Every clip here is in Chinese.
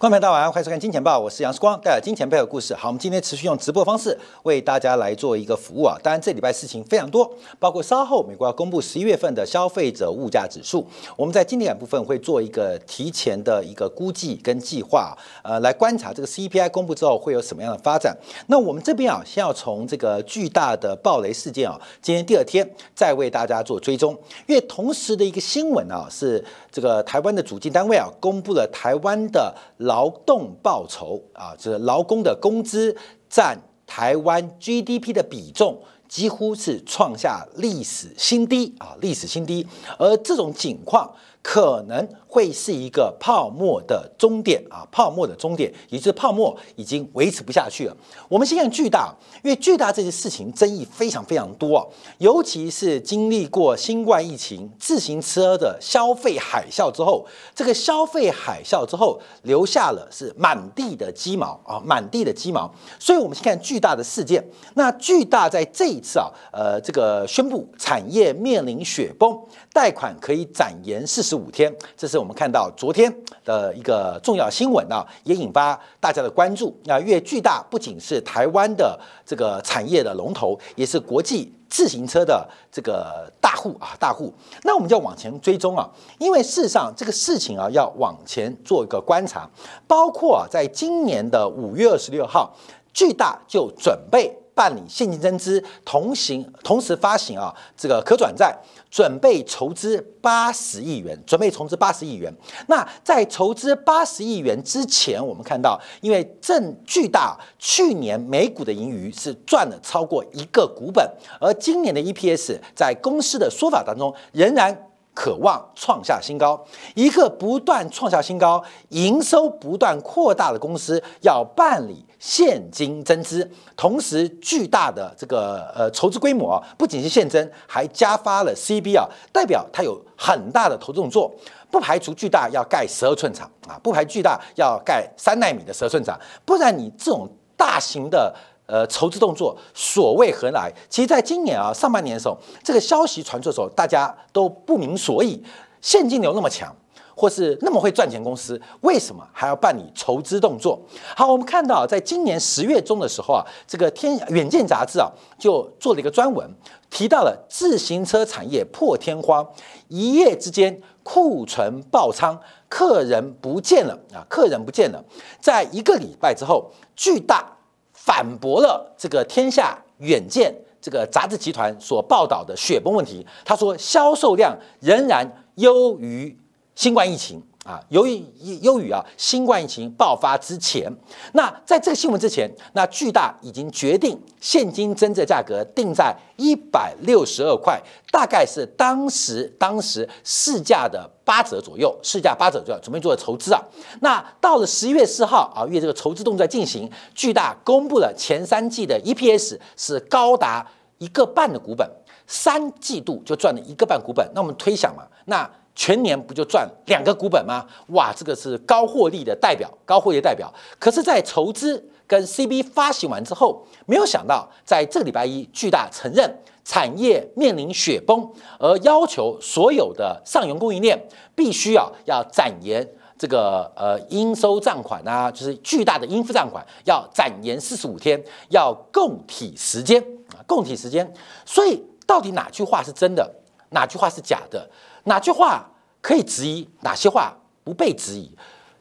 观众朋友大家晚上，欢迎收看《金钱报》，我是杨世光，带来金钱背后的故事。好，我们今天持续用直播方式为大家来做一个服务啊。当然，这礼拜事情非常多，包括稍后美国要公布十一月份的消费者物价指数，我们在经典部分会做一个提前的一个估计跟计划，呃，来观察这个 CPI 公布之后会有什么样的发展。那我们这边啊，先要从这个巨大的暴雷事件啊，今天第二天再为大家做追踪，因为同时的一个新闻啊，是这个台湾的主计单位啊，公布了台湾的。劳动报酬啊，这劳工的工资占台湾 GDP 的比重，几乎是创下历史新低啊，历史新低。而这种情况可能。会是一个泡沫的终点啊，泡沫的终点，也就是泡沫已经维持不下去了。我们先看巨大，因为巨大这件事情争议非常非常多啊，尤其是经历过新冠疫情、自行车的消费海啸之后，这个消费海啸之后留下了是满地的鸡毛啊，满地的鸡毛。所以，我们先看巨大的事件。那巨大在这一次啊，呃，这个宣布产业面临雪崩，贷款可以展延四十五天，这是。我们看到昨天的一个重要新闻啊，也引发大家的关注。那越巨大不仅是台湾的这个产业的龙头，也是国际自行车的这个大户啊，大户。那我们就要往前追踪啊，因为事实上这个事情啊，要往前做一个观察，包括啊，在今年的五月二十六号，巨大就准备办理现金增资，同行同时发行啊这个可转债。准备筹资八十亿元，准备筹资八十亿元。那在筹资八十亿元之前，我们看到，因为正巨大去年每股的盈余是赚了超过一个股本，而今年的 EPS 在公司的说法当中仍然。渴望创下新高，一个不断创下新高、营收不断扩大的公司，要办理现金增资，同时巨大的这个呃筹资规模啊，不仅是现增，还加发了 CB 啊，代表它有很大的投资动作，不排除巨大要盖十二寸厂啊，不排巨大要盖三纳米的十二寸厂，不然你这种大型的。呃，筹资动作所谓何来？其实，在今年啊上半年的时候，这个消息传出的时候，大家都不明所以。现金流那么强，或是那么会赚钱公司，为什么还要办理筹资动作？好，我们看到，在今年十月中的时候啊，这个《天远见》杂志啊就做了一个专文，提到了自行车产业破天荒，一夜之间库存爆仓，客人不见了啊，客人不见了，在一个礼拜之后，巨大。反驳了这个天下远见这个杂志集团所报道的雪崩问题。他说，销售量仍然优于新冠疫情啊，由于优于啊新冠疫情爆发之前。那在这个新闻之前，那巨大已经决定现金增值价格定在一百六十二块，大概是当时当时市价的。八折左右，市价八折左右，准备做筹资啊。那到了十一月四号啊，因为这个筹资动作在进行，巨大公布了前三季的 EPS 是高达一个半的股本，三季度就赚了一个半股本。那我们推想嘛，那全年不就赚两个股本吗？哇，这个是高获利的代表，高获利的代表。可是，在筹资跟 CB 发行完之后，没有想到在这个礼拜一，巨大承认。产业面临雪崩，而要求所有的上游供应链必须啊要展延这个呃应收账款啊，就是巨大的应付账款要展延四十五天，要供体时间啊，供体时间。所以到底哪句话是真的，哪句话是假的？哪句话可以质疑？哪些话不被质疑？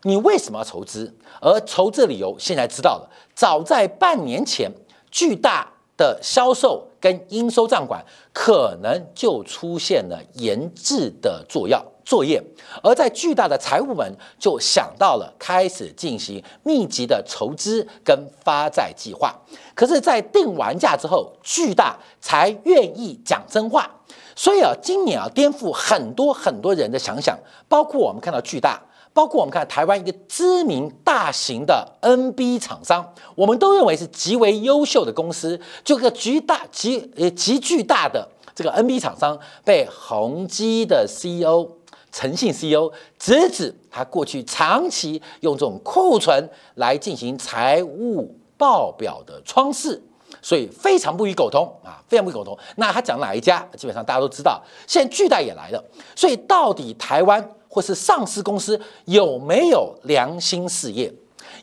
你为什么要筹资？而筹资理由现在知道了，早在半年前，巨大。的销售跟应收账款可能就出现了研制的作用作业，而在巨大的财务门就想到了开始进行密集的筹资跟发债计划。可是，在定完价之后，巨大才愿意讲真话。所以啊，今年啊，颠覆很多很多人的想象，包括我们看到巨大。包括我们看台湾一个知名大型的 NB 厂商，我们都认为是极为优秀的公司，就个巨大极呃极巨大的这个 NB 厂商，被宏基的 CEO 诚信 CEO 直指他过去长期用这种库存来进行财务报表的窗式，所以非常不予苟同啊，非常不予苟同。那他讲哪一家，基本上大家都知道。现在巨贷也来了，所以到底台湾或是上市公司有没有良心事业，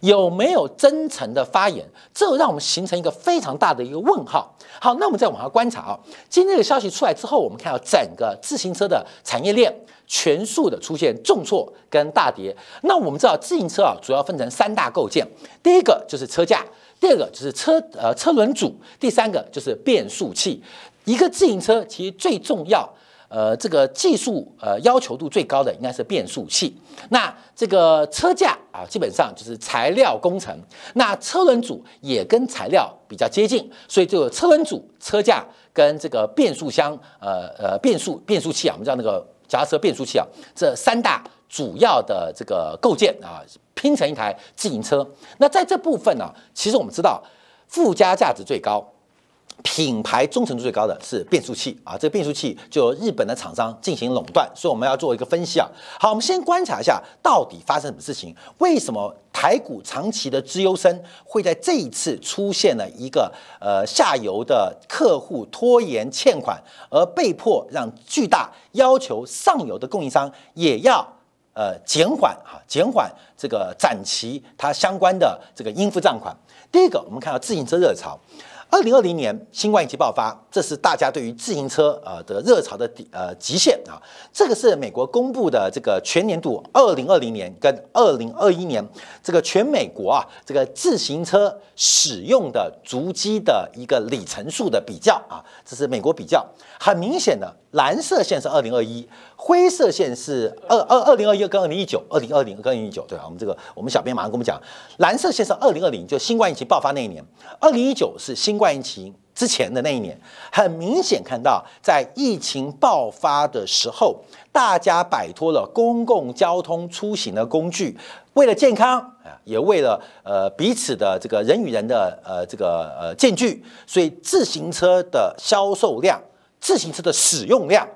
有没有真诚的发言，这让我们形成一个非常大的一个问号。好，那我们再往下观察啊，今天的消息出来之后，我们看到整个自行车的产业链全速的出现重挫跟大跌。那我们知道自行车啊，主要分成三大构件，第一个就是车架，第二个就是车呃车轮组，第三个就是变速器。一个自行车其实最重要。呃，这个技术呃要求度最高的应该是变速器。那这个车架啊，基本上就是材料工程。那车轮组也跟材料比较接近，所以这个车轮组、车架跟这个变速箱，呃呃变速变速器啊，我们叫那个夹车变速器啊，这三大主要的这个构件啊，拼成一台自行车。那在这部分呢，其实我们知道附加价值最高。品牌忠诚度最高的是变速器啊，这个变速器就日本的厂商进行垄断，所以我们要做一个分析啊。好，我们先观察一下到底发生什么事情，为什么台股长期的资优生会在这一次出现了一个呃下游的客户拖延欠款，而被迫让巨大要求上游的供应商也要呃减缓哈减缓这个展期它相关的这个应付账款。第一个，我们看到自行车热潮。二零二零年新冠疫情爆发，这是大家对于自行车呃的热潮的底呃极限啊。这个是美国公布的这个全年度二零二零年跟二零二一年这个全美国啊这个自行车使用的足迹的一个里程数的比较啊，这是美国比较。很明显的，蓝色线是二零二一，灰色线是二二二零二一跟二零一九，二零二零跟二零一九，对啊，我们这个我们小编马上跟我们讲，蓝色线是二零二零，就新冠疫情爆发那一年，二零一九是新冠疫情之前的那一年。很明显看到，在疫情爆发的时候，大家摆脱了公共交通出行的工具，为了健康，也为了呃彼此的这个人与人的呃这个呃间距，所以自行车的销售量。自行车的使用量，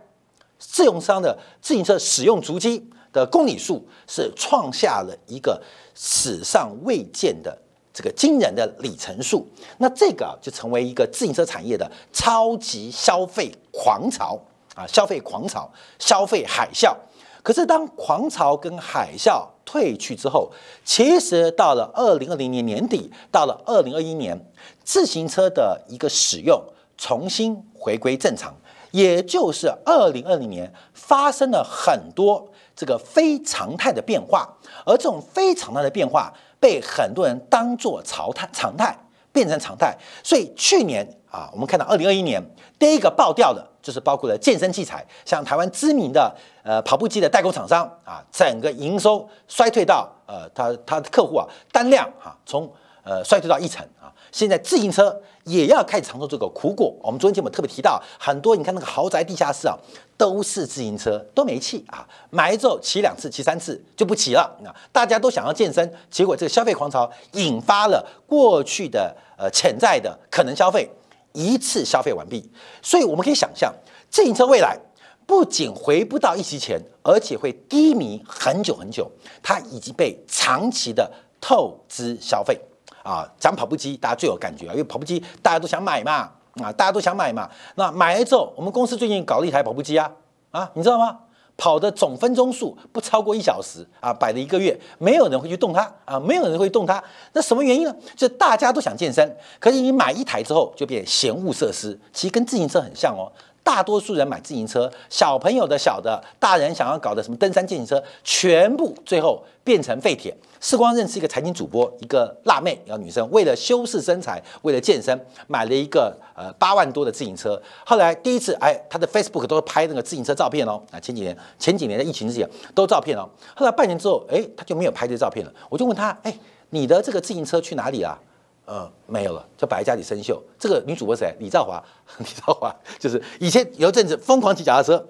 自用商的自行车使用足迹的公里数是创下了一个史上未见的这个惊人的里程数。那这个就成为一个自行车产业的超级消费狂潮啊，消费狂潮，消费海啸。可是当狂潮跟海啸退去之后，其实到了二零二零年年底，到了二零二一年，自行车的一个使用。重新回归正常，也就是二零二零年发生了很多这个非常态的变化，而这种非常态的变化被很多人当作常态，常态变成常态。所以去年啊，我们看到二零二一年第一个爆掉的就是包括了健身器材，像台湾知名的呃跑步机的代工厂商啊，整个营收衰退到呃，他他的客户啊单量啊从呃衰退到一成啊。现在自行车也要开始尝受这个苦果。我们昨天节目特别提到，很多你看那个豪宅地下室啊，都是自行车，都没气啊，买之后骑两次、骑三次就不骑了。那大家都想要健身，结果这个消费狂潮引发了过去的呃潜在的可能消费一次消费完毕。所以我们可以想象，自行车未来不仅回不到一期前，而且会低迷很久很久。它已经被长期的透支消费。啊，讲跑步机，大家最有感觉啊，因为跑步机大家都想买嘛，啊，大家都想买嘛。那买了之后，我们公司最近搞了一台跑步机啊，啊，你知道吗？跑的总分钟数不超过一小时啊，摆了一个月，没有人会去动它啊，没有人会动它。那什么原因呢？就大家都想健身，可是你买一台之后就变闲物设施，其实跟自行车很像哦。大多数人买自行车，小朋友的小的，大人想要搞的什么登山、自行车，全部最后变成废铁。世光认识一个财经主播，一个辣妹，一个女生，为了修饰身材，为了健身，买了一个呃八万多的自行车。后来第一次，哎，他的 Facebook 都是拍那个自行车照片哦。啊，前几年前几年的疫情之前都照片哦。后来半年之后，哎，他就没有拍这照片了。我就问他，哎，你的这个自行车去哪里了？呃，没有了，就摆在家里生锈。这个女主播谁？李兆华，李兆华就是以前有一阵子疯狂骑脚踏车，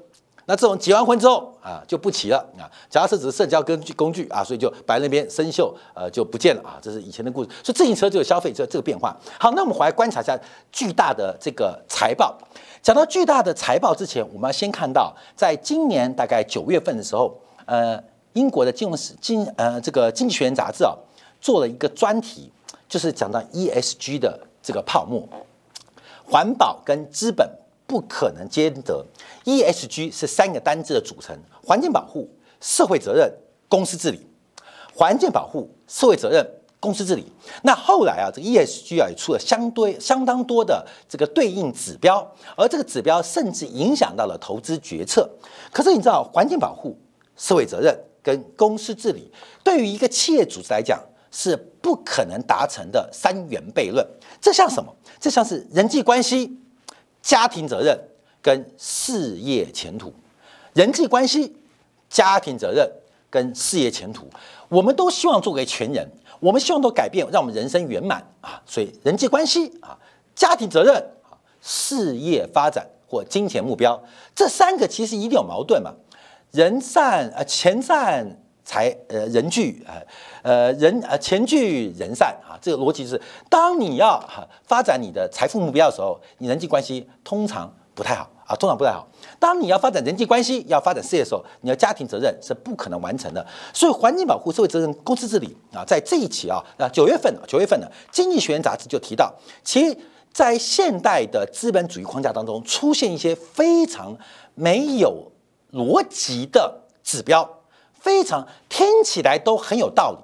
那这种结完婚之后啊就不骑了啊，脚踏车只是社交工具工具啊，所以就摆那边生锈，呃就不见了啊。这是以前的故事，所以自行车就有消费这这个变化。好，那我们回来观察一下巨大的这个财报。讲到巨大的财报之前，我们要先看到，在今年大概九月份的时候，呃，英国的金融史经呃这个经济学人杂志啊做了一个专题。就是讲到 ESG 的这个泡沫环保跟资本不可能兼得。ESG 是三个单字的组成：环境保护、社会责任、公司治理。环境保护、社会责任、公司治理。那后来啊，这个 ESG 啊也出了相对相当多的这个对应指标，而这个指标甚至影响到了投资决策。可是你知道，环境保护、社会责任跟公司治理，对于一个企业组织来讲是不可能达成的三元悖论。这像什么？这像是人际关系、家庭责任跟事业前途。人际关系、家庭责任跟事业前途。我们都希望做个全人，我们希望都改变，让我们人生圆满啊！所以人际关系啊、家庭责任啊、事业发展或金钱目标，这三个其实一定有矛盾嘛。人善呃钱善财呃人聚呃呃人呃钱聚人散啊，这个逻辑是，当你要哈发展你的财富目标的时候，你人际关系通常不太好。啊，通常不太好。当你要发展人际关系、要发展事业的时候，你要家庭责任是不可能完成的。所以，环境保护、社会责任、公司治理啊，在这一期啊，啊九月份啊九月份呢，《经济学人》杂志就提到，其，在现代的资本主义框架当中，出现一些非常没有逻辑的指标，非常听起来都很有道理，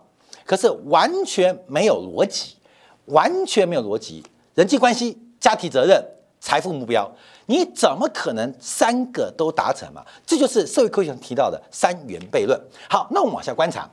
可是完全没有逻辑，完全没有逻辑。人际关系、家庭责任、财富目标。你怎么可能三个都达成嘛？这就是社会科学上提到的三元悖论。好，那我们往下观察，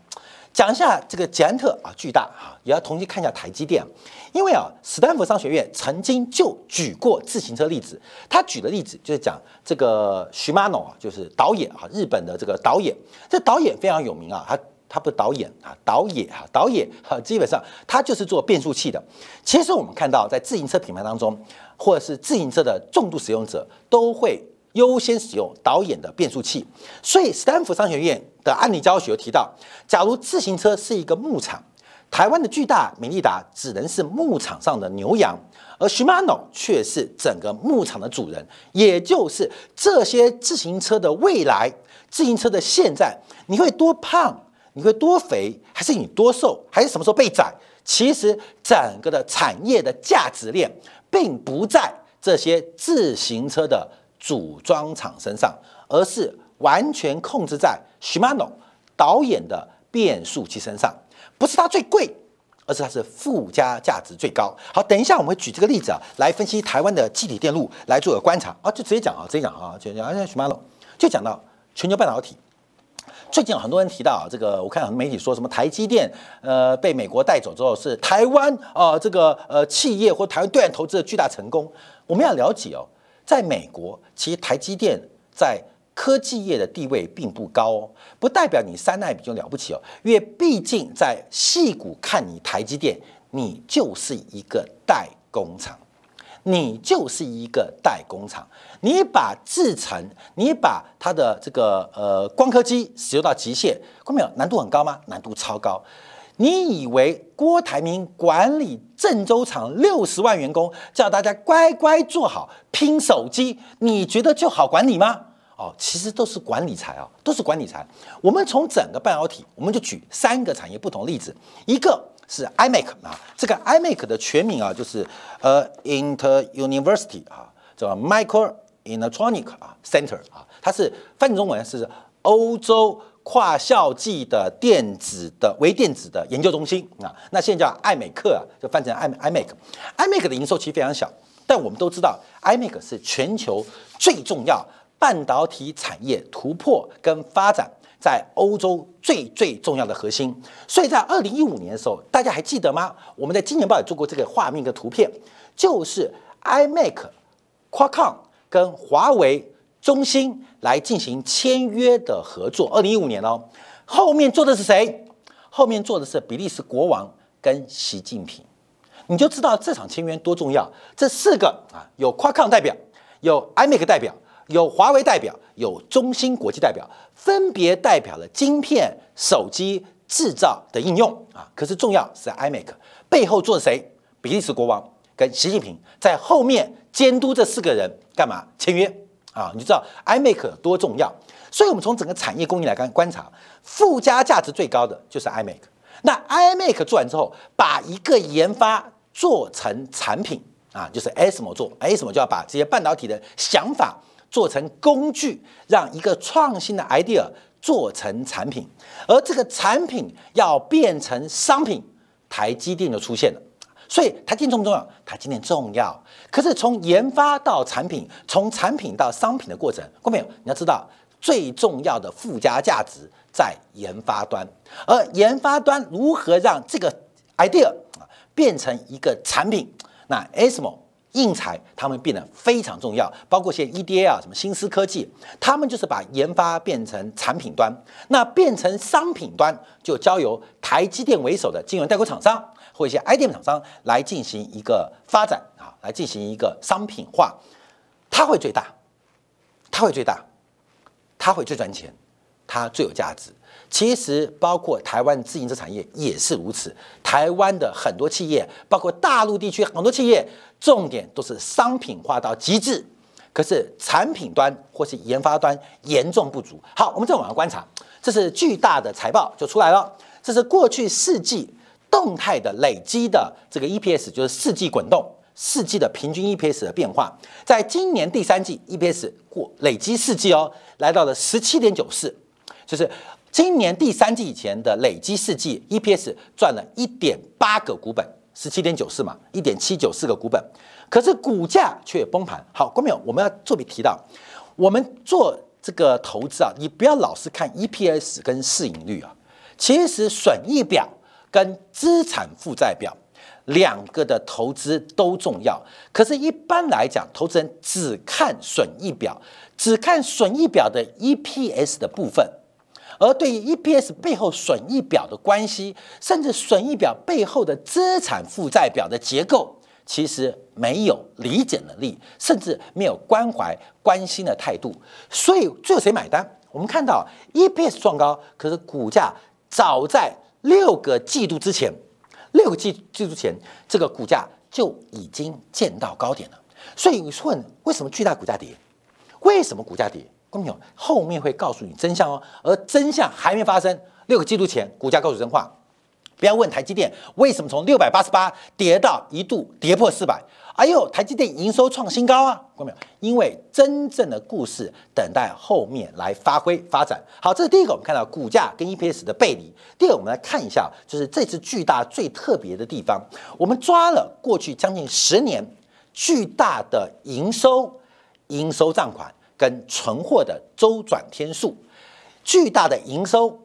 讲一下这个捷安特啊，巨大啊，也要同时看一下台积电，因为啊，斯坦福商学院曾经就举过自行车例子，他举的例子就是讲这个徐马诺啊，就是导演啊，日本的这个导演，这导演非常有名啊，他他不是导演啊，导演啊，导演哈，基本上他就是做变速器的。其实我们看到在自行车品牌当中。或者是自行车的重度使用者都会优先使用导演的变速器，所以斯坦福商学院的案例教学提到，假如自行车是一个牧场，台湾的巨大美利达只能是牧场上的牛羊，而 Shimano 却是整个牧场的主人，也就是这些自行车的未来，自行车的现在，你会多胖，你会多肥，还是你多瘦，还是什么时候被宰？其实整个的产业的价值链。并不在这些自行车的组装厂身上，而是完全控制在 Shimano 导演的变速器身上。不是它最贵，而是它是附加价值最高。好，等一下我们会举这个例子啊，来分析台湾的气体电路，来做个观察啊，就直接讲啊，直接讲啊，就讲 Shimano，就讲到全球半导体。最近很多人提到啊，这个我看很多媒体说什么台积电呃被美国带走之后是台湾啊这个呃企业或台湾对岸投资的巨大成功。我们要了解哦，在美国其实台积电在科技业的地位并不高哦，不代表你三奈比就了不起哦，因为毕竟在戏股看你台积电，你就是一个代工厂。你就是一个代工厂，你把制程，你把它的这个呃光刻机使用到极限，看到没有？难度很高吗？难度超高。你以为郭台铭管理郑州厂六十万员工，叫大家乖乖做好拼手机，你觉得就好管理吗？哦，其实都是管理财啊，都是管理财。我们从整个半导体，我们就举三个产业不同例子，一个。是 iMac 啊，这个 iMac 的全名啊，就是呃 Inter University 啊，叫 Micro Electronic 啊 Center 啊，它是翻译中文是欧洲跨校际的电子的微电子的研究中心啊。那现在叫艾美克啊，就翻成 i iMac。iMac 的营收其实非常小，但我们都知道艾美克是全球最重要半导体产业突破跟发展。在欧洲最最重要的核心，所以在二零一五年的时候，大家还记得吗？我们在今年报也做过这个画面跟图片，就是 iMac、Qualcomm 跟华为、中兴来进行签约的合作。二零一五年哦，后面做的是谁？后面做的是比利时国王跟习近平，你就知道这场签约多重要。这四个啊，有 Quacon 代表，有 iMac 代表。有华为代表，有中芯国际代表，分别代表了晶片、手机制造的应用啊。可是重要是 iMac 背后做谁？比利时国王跟习近平在后面监督这四个人干嘛签约啊？你就知道 iMac 多重要。所以，我们从整个产业供应来看观察，附加价值最高的就是 iMac。那 iMac 做完之后，把一个研发做成产品。啊，就是 ASML 做，ASML 就要把这些半导体的想法做成工具，让一个创新的 idea 做成产品，而这个产品要变成商品，台积电就出现了。所以台积电重不重要？台积电重要。可是从研发到产品，从产品到商品的过程，各位朋友，你要知道最重要的附加价值在研发端，而研发端如何让这个 idea 啊变成一个产品？那 ASML、硬材他们变得非常重要，包括些 EDA 啊，什么新思科技，他们就是把研发变成产品端，那变成商品端就交由台积电为首的晶圆代工厂商。或一些 IDM 厂商来进行一个发展啊，来进行一个商品化，它会最大，它会最大，它会最赚钱，它最有价值。其实包括台湾自营车产业也是如此，台湾的很多企业，包括大陆地区很多企业，重点都是商品化到极致，可是产品端或是研发端严重不足。好，我们再往下观察，这是巨大的财报就出来了，这是过去四季。动态的累积的这个 EPS 就是四季滚动，四季的平均 EPS 的变化，在今年第三季 EPS 过累积四季哦，来到了十七点九四，就是今年第三季以前的累积四季 EPS 赚了一点八个股本，十七点九四嘛，一点七九四个股本，可是股价却崩盘。好，观众朋友，我们要特别提到，我们做这个投资啊，你不要老是看 EPS 跟市盈率啊，其实损益表。跟资产负债表两个的投资都重要，可是，一般来讲，投资人只看损益表，只看损益表的 EPS 的部分，而对于 EPS 背后损益表的关系，甚至损益表背后的资产负债表的结构，其实没有理解能力，甚至没有关怀关心的态度，所以最后谁买单？我们看到 EPS 创高，可是股价早在。六个季度之前，六个季季度前，这个股价就已经见到高点了。所以你问，为什么巨大股价跌？为什么股价跌？公众后面会告诉你真相哦。而真相还没发生，六个季度前股价告诉真话。不要问台积电为什么从六百八十八跌到一度跌破四百。哎呦，台积电营收创新高啊！看没有？因为真正的故事等待后面来发挥发展。好，这是第一个，我们看到股价跟 EPS 的背离。第二个，我们来看一下，就是这次巨大最特别的地方，我们抓了过去将近十年巨大的营收、应收账款跟存货的周转天数，巨大的营收、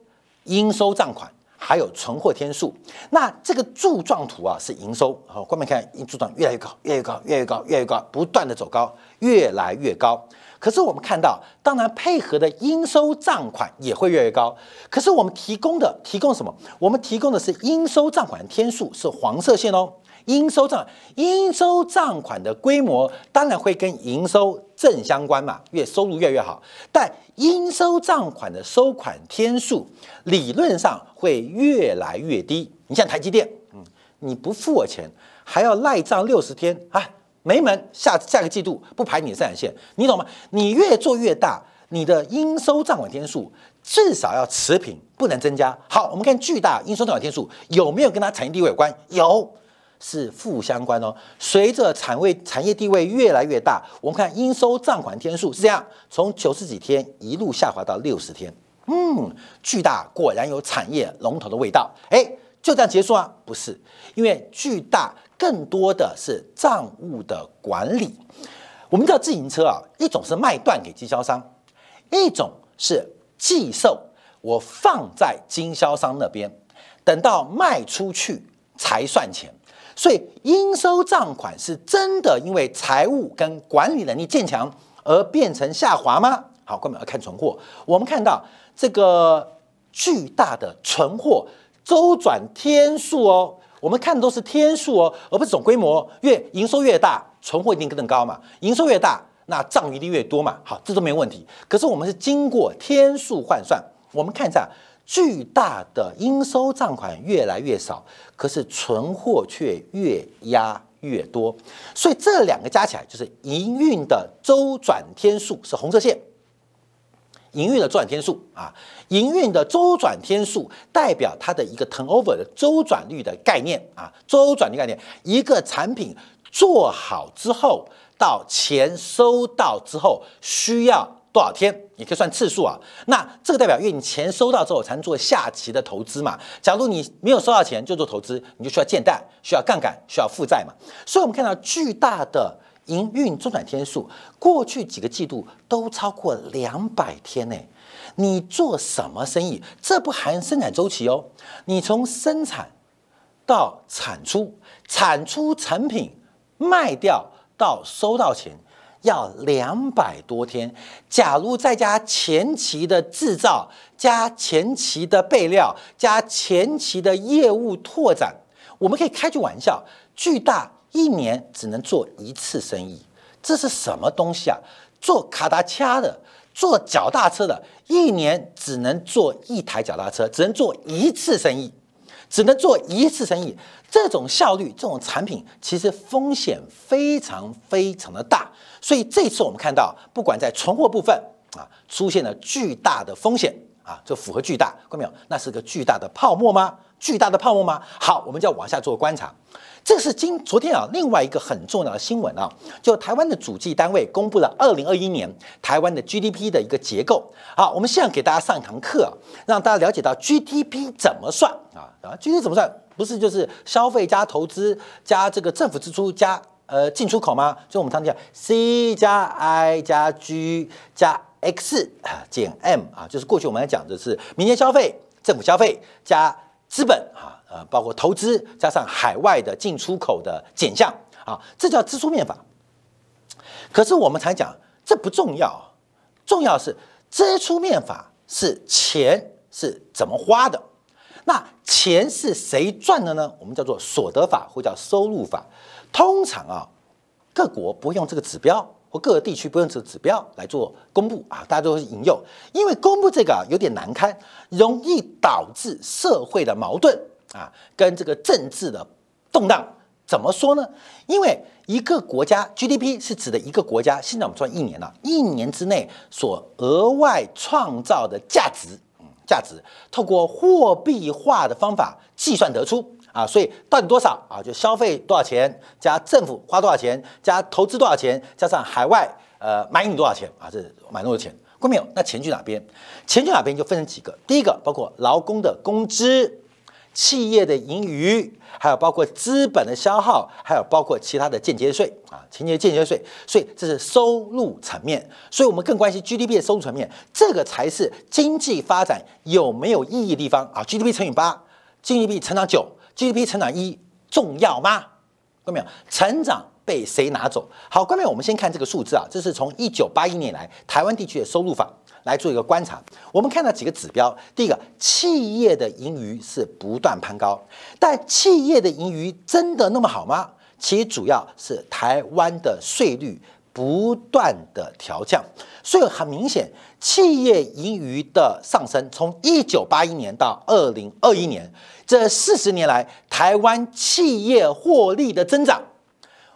应收账款。还有存货天数，那这个柱状图啊是营收，好，后面看柱状越来越高，越来越高，越来越高，越来越高，不断的走高，越来越高。可是我们看到，当然配合的应收账款也会越来越高。可是我们提供的提供什么？我们提供的是应收账款天数是黄色线哦。应收账应收账款的规模当然会跟营收正相关嘛，越收入越越好。但应收账款的收款天数理论上会越来越低。你像台积电，嗯，你不付我钱，还要赖账六十天啊，没门！下下个季度不排你的生产线，你懂吗？你越做越大，你的应收账款天数至少要持平，不能增加。好，我们看巨大应收账款天数有没有跟它产业地位有关？有。是负相关哦。随着产位产业地位越来越大，我们看应收账款天数是这样，从九十几天一路下滑到六十天。嗯，巨大果然有产业龙头的味道。哎，就这样结束啊？不是，因为巨大更多的是账务的管理。我们知道自行车啊，一种是卖断给经销商，一种是寄售，我放在经销商那边，等到卖出去才算钱。所以应收账款是真的因为财务跟管理能力渐强而变成下滑吗？好，关门要看存货。我们看到这个巨大的存货周转天数哦，我们看的都是天数哦，而不是总规模。越营收越大，存货一定更高嘛。营收越大，那账余地越多嘛。好，这都没问题。可是我们是经过天数换算，我们看一下。巨大的应收账款越来越少，可是存货却越压越多，所以这两个加起来就是营运的周转天数是红色线。营运的周转天数啊，营运的周转天数代表它的一个 turnover 的周转率的概念啊，周转率概念，一个产品做好之后到钱收到之后需要多少天？你可以算次数啊。那这个代表，因为你钱收到之后才能做下期的投资嘛。假如你没有收到钱就做投资，你就需要借贷、需要杠杆、需要负债嘛。所以，我们看到巨大的营运周转天数，过去几个季度都超过两百天呢。你做什么生意？这不含生产周期哦。你从生产到产出，产出成品卖掉到收到钱，要两百多天。假如再加前期的制造、加前期的备料、加前期的业务拓展，我们可以开句玩笑：巨大一年只能做一次生意，这是什么东西啊？做卡达恰的。做脚踏车的，一年只能做一台脚踏车，只能做一次生意，只能做一次生意。这种效率，这种产品，其实风险非常非常的大。所以这次我们看到，不管在存货部分啊，出现了巨大的风险啊，就符合巨大，看到没有？那是个巨大的泡沫吗？巨大的泡沫吗？好，我们就要往下做观察。这是今昨天啊，另外一个很重要的新闻啊，就台湾的主计单位公布了二零二一年台湾的 GDP 的一个结构。好，我们现在给大家上一堂课，让大家了解到 GDP 怎么算啊？啊，GDP 怎么算？不是就是消费加投资加这个政府支出加呃进出口吗？所以我们常讲 C 加 I 加 G 加 X 减 M 啊，就是过去我们来讲的是民间消费、政府消费加资本啊。呃，包括投资加上海外的进出口的减项啊，这叫支出面法。可是我们常讲，这不重要，重要是支出面法是钱是怎么花的。那钱是谁赚的呢？我们叫做所得法或叫收入法。通常啊，各国不会用这个指标。或各个地区不用这个指标来做公布啊，大家都会引诱，因为公布这个有点难堪，容易导致社会的矛盾啊，跟这个政治的动荡。怎么说呢？因为一个国家 GDP 是指的一个国家，现在我们算一年了，一年之内所额外创造的价值，嗯，价值透过货币化的方法计算得出。啊，所以到底多少啊？就消费多少钱，加政府花多少钱，加投资多少钱，加上海外呃买你多少钱啊？这买多少钱？过没有？那钱去哪边？钱去哪边就分成几个。第一个包括劳工的工资、企业的盈余，还有包括资本的消耗，还有包括其他的间接税啊，情节间接税。所以这是收入层面。所以我们更关心 GDP 的收入层面，这个才是经济发展有没有意义的地方啊？GDP 乘以八，GDP 成长九。GDP 成长一重要吗？看到没有？成长被谁拿走？好，观众我们先看这个数字啊，这是从一九八一年来台湾地区的收入法来做一个观察。我们看到几个指标，第一个，企业的盈余是不断攀高，但企业的盈余真的那么好吗？其实主要是台湾的税率不断的调降，所以很明显，企业盈余的上升，从一九八一年到二零二一年。这四十年来，台湾企业获利的增长，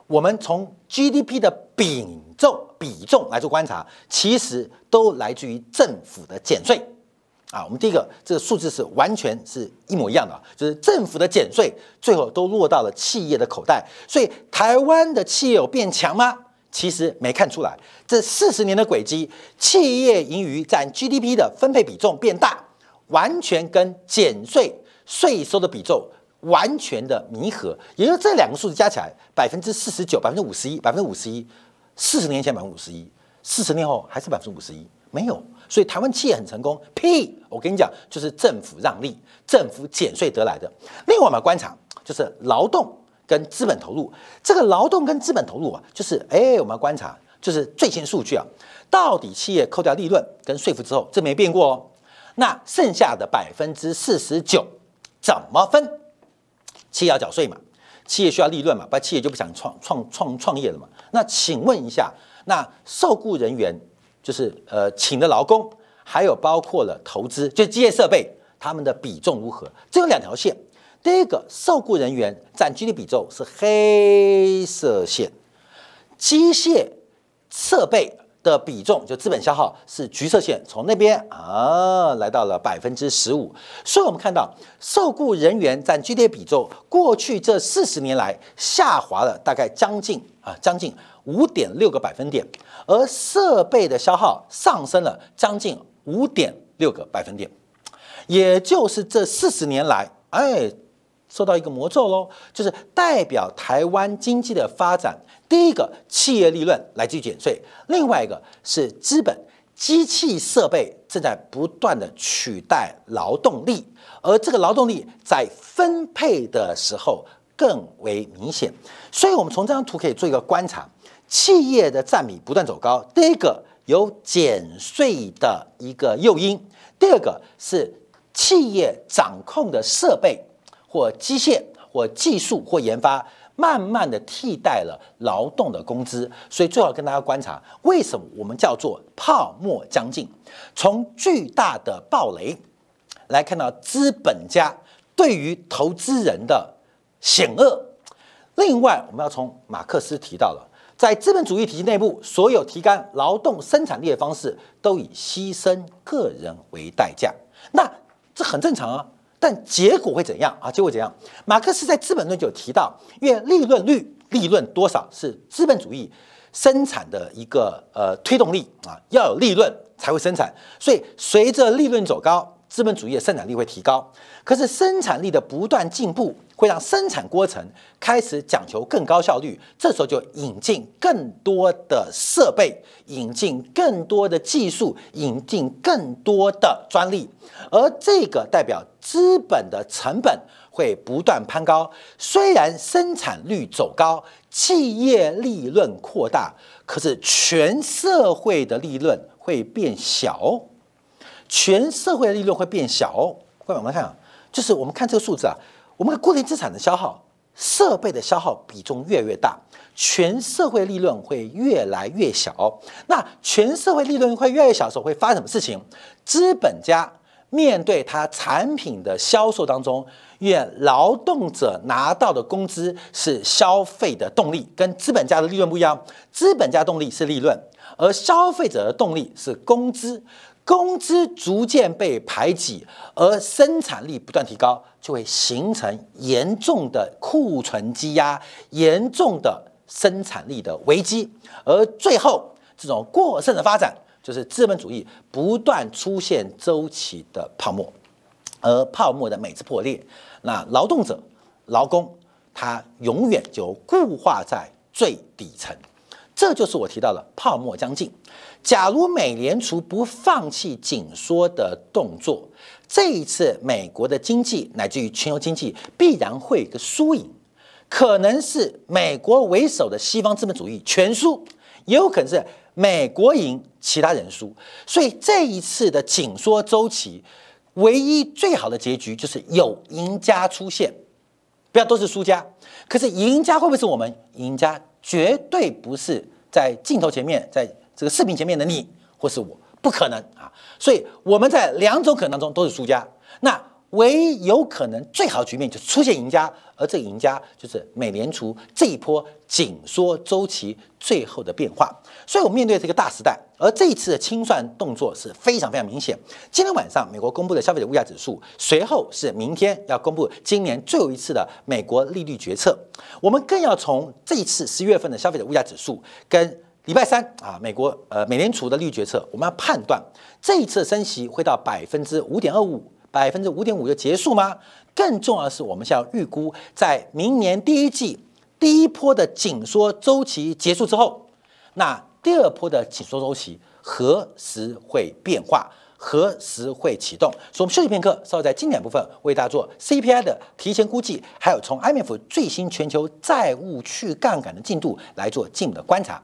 我们从 GDP 的比重比重来做观察，其实都来自于政府的减税啊。我们第一个这个数字是完全是一模一样的，就是政府的减税最后都落到了企业的口袋。所以，台湾的企业有变强吗？其实没看出来。这四十年的轨迹，企业盈余占 GDP 的分配比重变大，完全跟减税。税收的比重完全的弥合，也就这两个数字加起来百分之四十九、百分之五十一、百分之五十一。四十年前百分之五十一，四十年后还是百分之五十一，没有。所以台湾企业很成功，屁！我跟你讲，就是政府让利、政府减税得来的。另外我们观察就是劳动跟资本投入，这个劳动跟资本投入啊，就是哎，我们要观察就是最新数据啊，到底企业扣掉利润跟税负之后，这没变过哦。那剩下的百分之四十九。怎么分？企业要缴税嘛，企业需要利润嘛，不然企业就不想创创创创业了嘛。那请问一下，那受雇人员就是呃请的劳工，还有包括了投资，就机械设备，他们的比重如何？这有两条线。第一个，受雇人员占 GDP 比重是黑色线，机械设备的比重，就资本消耗是橘色线，从那边啊来到了百分之十五。所以我们看到受雇人员占 GDP 比重，过去这四十年来下滑了大概将近啊将近五点六个百分点，而设备的消耗上升了将近五点六个百分点，也就是这四十年来，哎。受到一个魔咒喽，就是代表台湾经济的发展。第一个，企业利润来自于减税；另外一个是资本、机器设备正在不断的取代劳动力，而这个劳动力在分配的时候更为明显。所以，我们从这张图可以做一个观察：企业的占比不断走高。第一个有减税的一个诱因；第二个是企业掌控的设备。或机械、或技术、或研发，慢慢的替代了劳动的工资，所以最好跟大家观察，为什么我们叫做泡沫将近？从巨大的暴雷来看到资本家对于投资人的险恶。另外，我们要从马克思提到了，在资本主义体系内部，所有提高劳动生产力的方式都以牺牲个人为代价。那这很正常啊。但结果会怎样啊？结果怎样？马克思在《资本论》就有提到，因为利润率、利润多少是资本主义生产的一个呃推动力啊，要有利润才会生产，所以随着利润走高。资本主义的生产力会提高，可是生产力的不断进步会让生产过程开始讲求更高效率。这时候就引进更多的设备，引进更多的技术，引进更多的专利，而这个代表资本的成本会不断攀高。虽然生产率走高，企业利润扩大，可是全社会的利润会变小。全社会的利润会变小哦。各位我们看啊，就是我们看这个数字啊，我们的固定资产的消耗、设备的消耗比重越来越大，全社会利润会越来越小。那全社会利润会越来越小的时候，会发生什么事情？资本家面对他产品的销售当中，因为劳动者拿到的工资是消费的动力，跟资本家的利润不一样。资本家动力是利润，而消费者的动力是工资。工资逐渐被排挤，而生产力不断提高，就会形成严重的库存积压、严重的生产力的危机，而最后这种过剩的发展，就是资本主义不断出现周期的泡沫，而泡沫的每次破裂，那劳动者、劳工他永远就固化在最底层，这就是我提到的泡沫将近。假如美联储不放弃紧缩的动作，这一次美国的经济乃至于全球经济必然会有一个输赢，可能是美国为首的西方资本主义全输，也有可能是美国赢，其他人输。所以这一次的紧缩周期，唯一最好的结局就是有赢家出现，不要都是输家。可是赢家会不会是我们？赢家绝对不是在镜头前面在。这个视频前面的你或是我不可能啊，所以我们在两种可能当中都是输家。那唯一有可能最好的局面就出现赢家，而这个赢家就是美联储这一波紧缩周期最后的变化。所以，我们面对这个大时代，而这一次的清算动作是非常非常明显。今天晚上美国公布的消费者物价指数，随后是明天要公布今年最后一次的美国利率决策。我们更要从这一次十月份的消费者物价指数跟礼拜三啊，美国呃美联储的利率决策，我们要判断这一次升息会到百分之五点二五、百分之五点五就结束吗？更重要的是，我们要预估在明年第一季第一波的紧缩周期结束之后，那第二波的紧缩周期何时会变化？何时会启动？所以我们休息片刻，稍后在经典部分为大家做 CPI 的提前估计，还有从 IMF 最新全球债务去杠杆的进度来做进一步的观察。